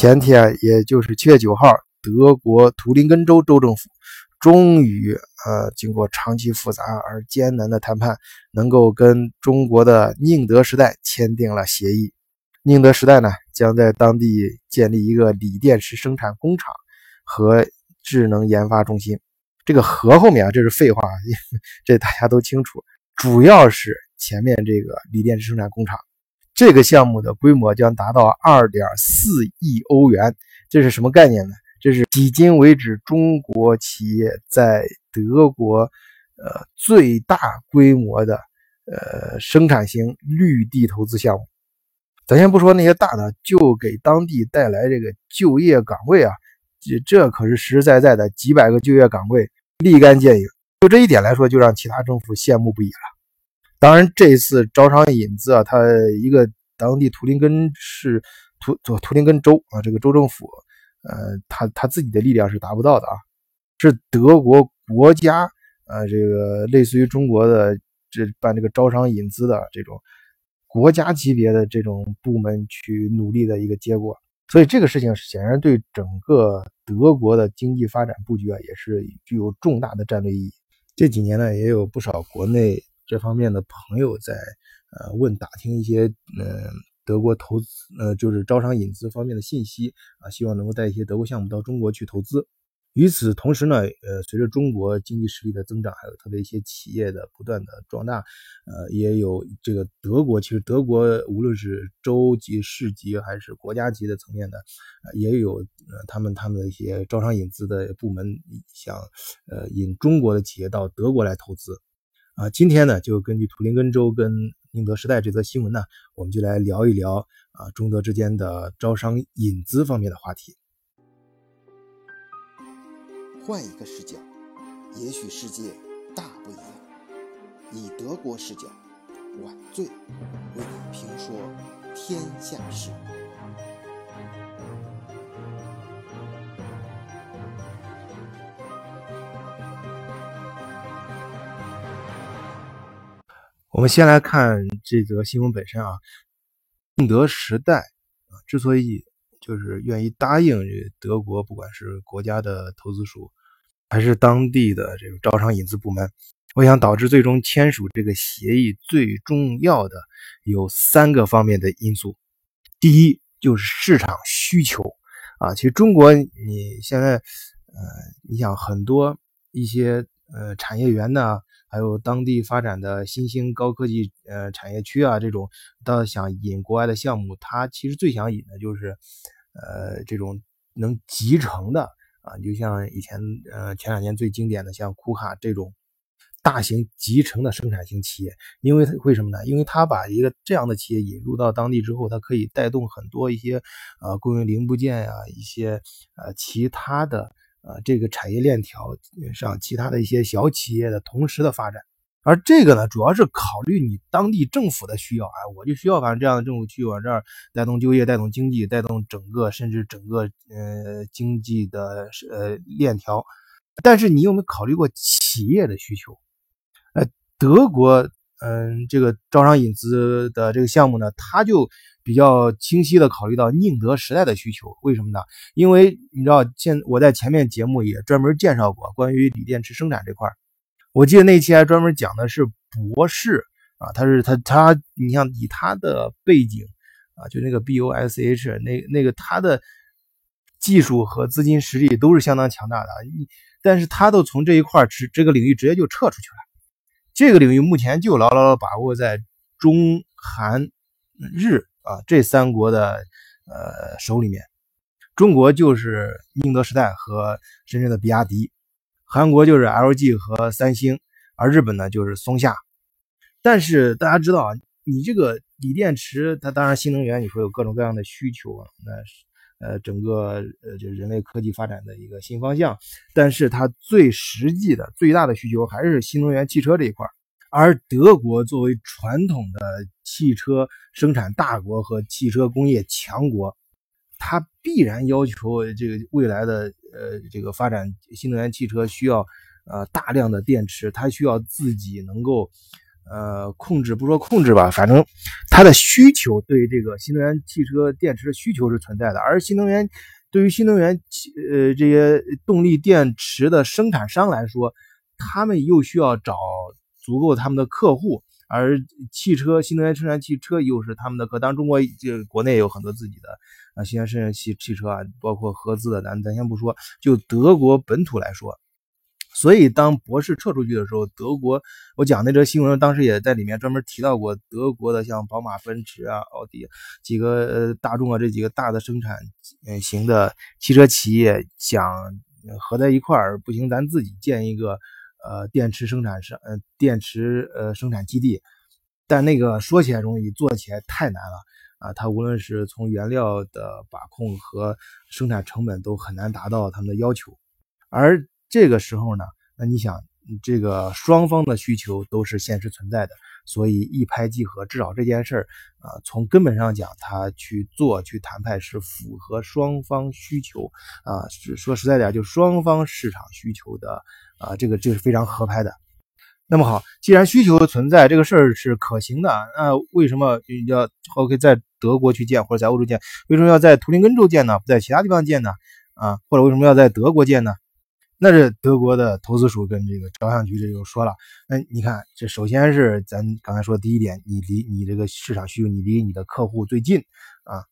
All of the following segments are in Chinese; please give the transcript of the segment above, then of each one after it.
前天，也就是七月九号，德国图林根州州政府终于，呃，经过长期复杂而艰难的谈判，能够跟中国的宁德时代签订了协议。宁德时代呢，将在当地建立一个锂电池生产工厂和智能研发中心。这个“和”后面啊，这是废话，这大家都清楚。主要是前面这个锂电池生产工厂，这个项目的规模将达到二点四亿欧元。这是什么概念呢？这是迄今为止中国企业在德国呃最大规模的呃生产型绿地投资项目。咱先不说那些大的，就给当地带来这个就业岗位啊，这这可是实实在在的几百个就业岗位，立竿见影。就这一点来说，就让其他政府羡慕不已了。当然，这一次招商引资啊，它一个当地图林根市图图图林根州啊，这个州政府，呃，他他自己的力量是达不到的啊，是德国国家啊，这个类似于中国的这办这个招商引资的这种国家级别的这种部门去努力的一个结果。所以这个事情显然对整个德国的经济发展布局啊，也是具有重大的战略意义。这几年呢，也有不少国内这方面的朋友在呃问打听一些嗯德国投资呃就是招商引资方面的信息啊，希望能够带一些德国项目到中国去投资。与此同时呢，呃，随着中国经济实力的增长，还有特别一些企业的不断的壮大，呃，也有这个德国，其实德国无论是州级、市级还是国家级的层面的，也有呃他们他们的一些招商引资的部门想呃引中国的企业到德国来投资。啊，今天呢，就根据图林根州跟宁德时代这则新闻呢，我们就来聊一聊啊中德之间的招商引资方面的话题。换一个视角，也许世界大不一样。以德国视角，晚醉为你评说天下事。我们先来看这则新闻本身啊，宁德时代啊，之所以就是愿意答应德国，不管是国家的投资署。还是当地的这个招商引资部门，我想导致最终签署这个协议最重要的有三个方面的因素。第一就是市场需求啊，其实中国你现在呃，你想很多一些呃产业园呢，还有当地发展的新兴高科技呃产业区啊，这种到想引国外的项目，他其实最想引的就是呃这种能集成的。啊，就像以前，呃，前两年最经典的像库卡这种大型集成的生产型企业，因为为什么呢？因为他把一个这样的企业引入到当地之后，它可以带动很多一些，呃，供应零部件呀，一些呃其他的，呃，这个产业链条上其他的一些小企业的同时的发展。而这个呢，主要是考虑你当地政府的需要，啊，我就需要反正这样的政府去往这儿带动就业、带动经济、带动整个甚至整个呃经济的呃链条。但是你有没有考虑过企业的需求？呃，德国嗯这个招商引资的这个项目呢，它就比较清晰的考虑到宁德时代的需求。为什么呢？因为你知道，现我在前面节目也专门介绍过关于锂电池生产这块。我记得那期还专门讲的是博士啊，他是他他，你像以他的背景啊，就那个 B O S H 那那个他的技术和资金实力都是相当强大的，但是他都从这一块直这个领域直接就撤出去了。这个领域目前就牢牢的把握在中韩日啊这三国的呃手里面，中国就是宁德时代和深圳的比亚迪。韩国就是 LG 和三星，而日本呢就是松下。但是大家知道啊，你这个锂电池，它当然新能源，你说有各种各样的需求啊，那是呃整个呃就人类科技发展的一个新方向。但是它最实际的、最大的需求还是新能源汽车这一块。而德国作为传统的汽车生产大国和汽车工业强国。它必然要求这个未来的呃这个发展新能源汽车需要呃大量的电池，它需要自己能够呃控制，不说控制吧，反正它的需求对这个新能源汽车电池的需求是存在的，而新能源对于新能源呃这些动力电池的生产商来说，他们又需要找足够他们的客户。而汽车新能源生产汽车又是他们的客，当然中国就国内有很多自己的啊新能源生产汽汽车啊，包括合资的，咱咱先不说，就德国本土来说，所以当博士撤出去的时候，德国我讲那则新闻，当时也在里面专门提到过，德国的像宝马、奔驰啊、奥迪几个大众啊这几个大的生产型的汽车企业想合在一块儿，不行，咱自己建一个。呃，电池生产商，呃，电池呃生产基地，但那个说起来容易，做起来太难了啊！它无论是从原料的把控和生产成本都很难达到他们的要求。而这个时候呢，那你想，这个双方的需求都是现实存在的，所以一拍即合，至少这件事儿啊，从根本上讲，他去做去谈判是符合双方需求啊，是说实在点，就双方市场需求的。啊，这个这是非常合拍的。那么好，既然需求存在，这个事儿是可行的，那为什么要 OK 在德国去建或者在欧洲建？为什么要在图林根州建呢？不在其他地方建呢？啊，或者为什么要在德国建呢？那是德国的投资署跟这个招商局这就说了。那你看，这首先是咱刚才说的第一点，你离你这个市场需求，你离你的客户最近啊。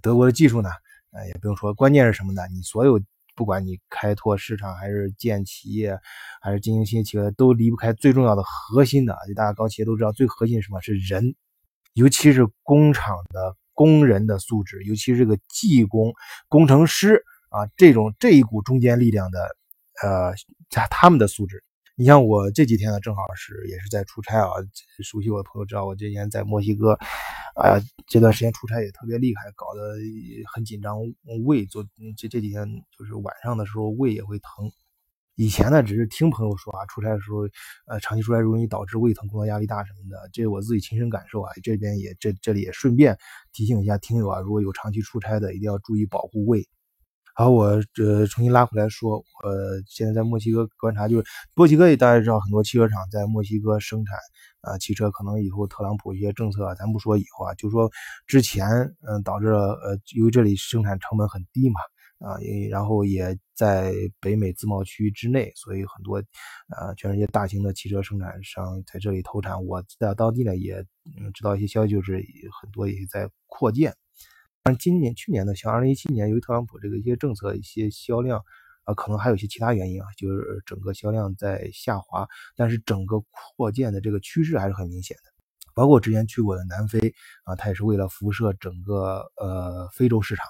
德国的技术呢，呃，也不用说，关键是什么呢？你所有。不管你开拓市场还是建企业，还是经营新企业，都离不开最重要的核心的。就大家搞企业都知道，最核心是什么？是人，尤其是工厂的工人的素质，尤其是这个技工、工程师啊，这种这一股中坚力量的，呃，加他们的素质。你像我这几天呢，正好是也是在出差啊。熟悉我的朋友知道，我这几天在墨西哥，啊，这段时间出差也特别厉害，搞得很紧张，胃就这这几天就是晚上的时候胃也会疼。以前呢，只是听朋友说啊，出差的时候，呃，长期出差容易导致胃疼、工作压力大什么的，这我自己亲身感受啊。这边也这这里也顺便提醒一下听友啊，如果有长期出差的，一定要注意保护胃。好，我呃重新拉回来说，呃，现在在墨西哥观察，就是墨西哥也大家知道，很多汽车厂在墨西哥生产啊汽车，可能以后特朗普一些政策，咱不说以后啊，就说之前，嗯，导致了呃，由于这里生产成本很低嘛，啊，然后也在北美自贸区之内，所以很多啊全世界大型的汽车生产商在这里投产。我在当地呢也嗯知道一些消息，就是很多也在扩建。但今年、去年呢，像二零一七年，由于特朗普这个一些政策、一些销量，啊，可能还有一些其他原因啊，就是整个销量在下滑。但是整个扩建的这个趋势还是很明显的。包括之前去过的南非啊，它也是为了辐射整个呃非洲市场。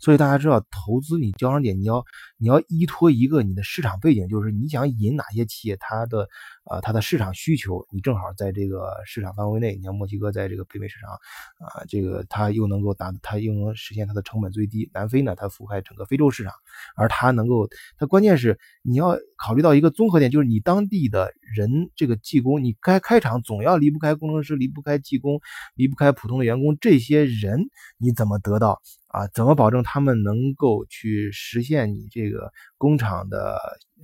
所以大家知道，投资你交上点，你要你要依托一个你的市场背景，就是你想引哪些企业，它的呃它的市场需求，你正好在这个市场范围内。你像墨西哥在这个北美市场啊，这个它又能够达，它又能实现它的成本最低。南非呢，它覆盖整个非洲市场，而它能够，它关键是你要考虑到一个综合点，就是你当地的人这个技工，你该开厂总要离不开工程师，离不开技工，离不开普通的员工，这些人你怎么得到？啊，怎么保证他们能够去实现你这个工厂的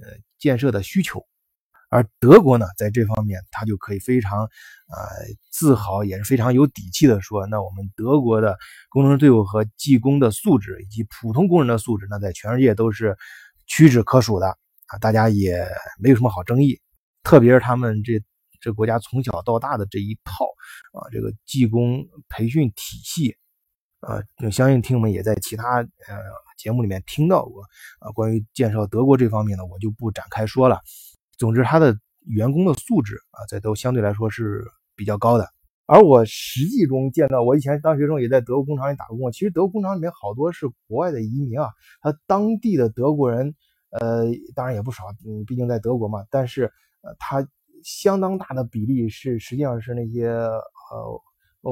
呃建设的需求？而德国呢，在这方面，他就可以非常呃自豪，也是非常有底气的说，那我们德国的工程队伍和技工的素质，以及普通工人的素质，那在全世界都是屈指可数的啊！大家也没有什么好争议，特别是他们这这国家从小到大的这一套啊，这个技工培训体系。呃，相信听友们也在其他呃节目里面听到过啊，关于介绍德国这方面呢，我就不展开说了。总之，他的员工的素质啊，在都相对来说是比较高的。而我实际中见到，我以前当学生也在德国工厂里打过工，其实德国工厂里面好多是国外的移民啊，他当地的德国人，呃，当然也不少，嗯，毕竟在德国嘛。但是，呃，他相当大的比例是实际上是那些呃。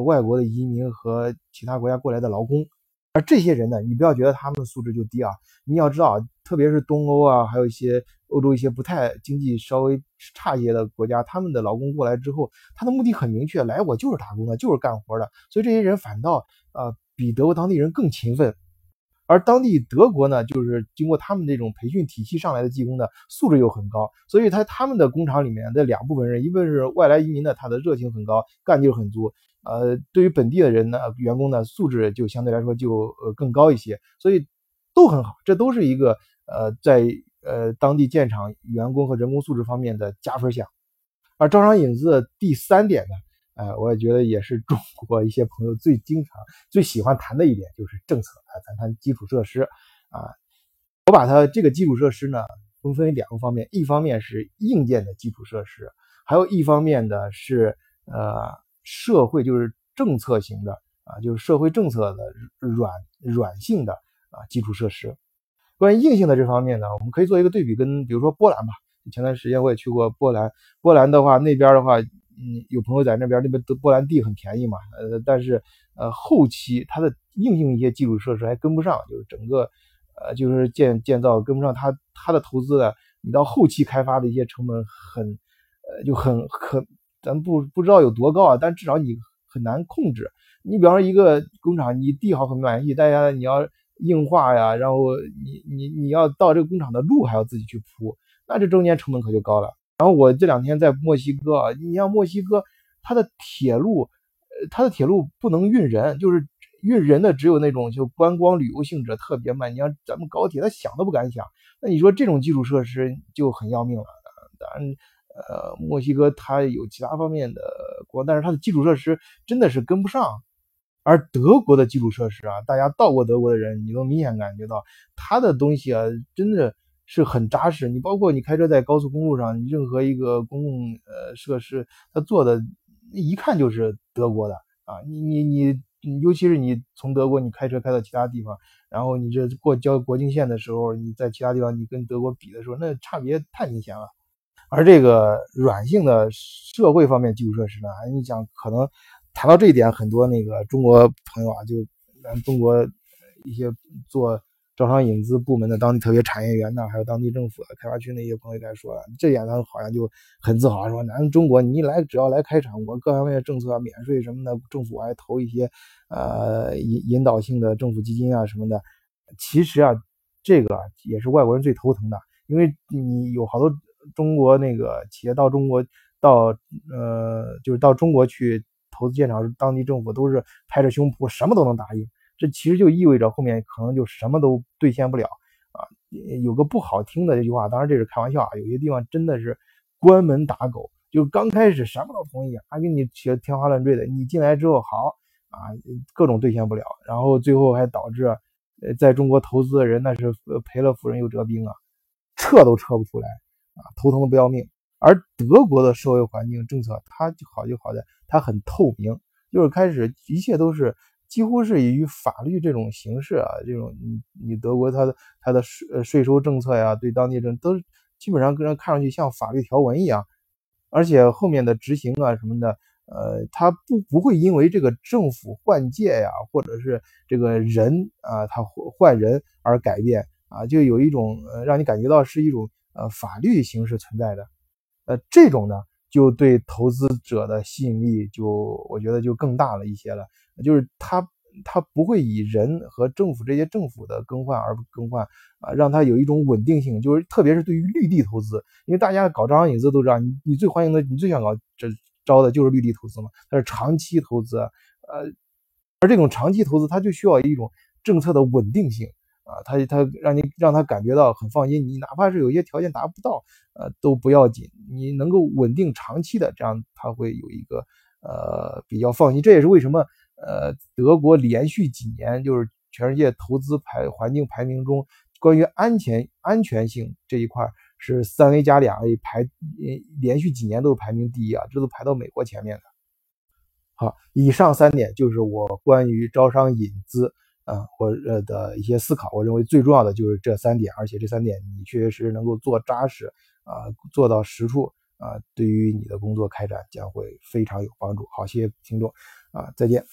外国的移民和其他国家过来的劳工，而这些人呢，你不要觉得他们素质就低啊！你要知道，特别是东欧啊，还有一些欧洲一些不太经济稍微差一些的国家，他们的劳工过来之后，他的目的很明确，来我就是打工的，就是干活的，所以这些人反倒呃比德国当地人更勤奋。而当地德国呢，就是经过他们这种培训体系上来的技工呢，素质又很高，所以他他们的工厂里面的两部分人，一个是外来移民的，他的热情很高，干劲很足。呃，对于本地的人呢，员工呢，素质就相对来说就呃更高一些，所以都很好，这都是一个呃在呃当地建厂员工和人工素质方面的加分项。而招商引资的第三点呢，呃，我也觉得也是中国一些朋友最经常、最喜欢谈的一点，就是政策啊，咱谈基础设施啊，我把它这个基础设施呢，分分为两个方面，一方面是硬件的基础设施，还有一方面的是呃。社会就是政策型的啊，就是社会政策的软软性的啊基础设施。关于硬性的这方面呢，我们可以做一个对比，跟比如说波兰吧。前段时间我也去过波兰，波兰的话那边的话，嗯，有朋友在那边，那边波兰地很便宜嘛，呃，但是呃后期它的硬性一些基础设施还跟不上，就是整个呃就是建建造跟不上它它的投资的，你到后期开发的一些成本很呃就很很。咱不不知道有多高啊，但至少你很难控制。你比方说一个工厂，你地好很满意，大家你要硬化呀，然后你你你要到这个工厂的路还要自己去铺，那这中间成本可就高了。然后我这两天在墨西哥，你像墨西哥，它的铁路，呃，它的铁路不能运人，就是运人的只有那种就观光旅游性质，特别慢。你像咱们高铁，他想都不敢想。那你说这种基础设施就很要命了，当然。呃，墨西哥它有其他方面的光，但是它的基础设施真的是跟不上。而德国的基础设施啊，大家到过德国的人，你能明显感觉到它的东西啊，真的是很扎实。你包括你开车在高速公路上，任何一个公共呃设施，它做的一看就是德国的啊。你你你，尤其是你从德国你开车开到其他地方，然后你这过交国境线的时候，你在其他地方你跟德国比的时候，那差别太明显了。而这个软性的社会方面基础设施呢，你讲可能谈到这一点，很多那个中国朋友啊，就咱中国一些做招商引资部门的当地特别产业园的，还有当地政府的开发区那些朋友该说了，这点他好像就很自豪，说咱中国你一来只要来开厂，我各方面政策啊免税什么的，政府还投一些呃引引导性的政府基金啊什么的。其实啊，这个也是外国人最头疼的，因为你有好多。中国那个企业到中国，到呃，就是到中国去投资建厂，当地政府都是拍着胸脯什么都能答应。这其实就意味着后面可能就什么都兑现不了啊。有个不好听的这句话，当然这是开玩笑啊。有些地方真的是关门打狗，就刚开始什么都同意，还给你写天花乱坠的。你进来之后好啊，各种兑现不了，然后最后还导致呃，在中国投资的人那是赔了夫人又折兵啊，撤都撤不出来。啊，头疼的不要命。而德国的社会环境政策，它就好就好在它很透明，就是开始一切都是几乎是以法律这种形式啊，这种你你德国它的它的税税收政策呀，对当地政都基本上跟人看上去像法律条文一样，而且后面的执行啊什么的，呃，它不不会因为这个政府换届呀，或者是这个人啊他换人而改变啊，就有一种呃让你感觉到是一种。呃，法律形式存在的，呃，这种呢，就对投资者的吸引力就我觉得就更大了一些了。就是他他不会以人和政府这些政府的更换而不更换啊，让他有一种稳定性。就是特别是对于绿地投资，因为大家搞招商引资都知道，你你最欢迎的，你最想搞这招的就是绿地投资嘛，它是长期投资，呃，而这种长期投资，它就需要一种政策的稳定性。啊，他他让你让他感觉到很放心，你哪怕是有些条件达不到，呃，都不要紧，你能够稳定长期的，这样他会有一个呃比较放心。这也是为什么呃德国连续几年就是全世界投资排环境排名中，关于安全安全性这一块是三 A 加两 A 排，连续几年都是排名第一啊，这都排到美国前面的。好，以上三点就是我关于招商引资。啊，或呃的一些思考，我认为最重要的就是这三点，而且这三点你确实能够做扎实啊，做到实处啊，对于你的工作开展将会非常有帮助。好，谢谢听众啊，再见。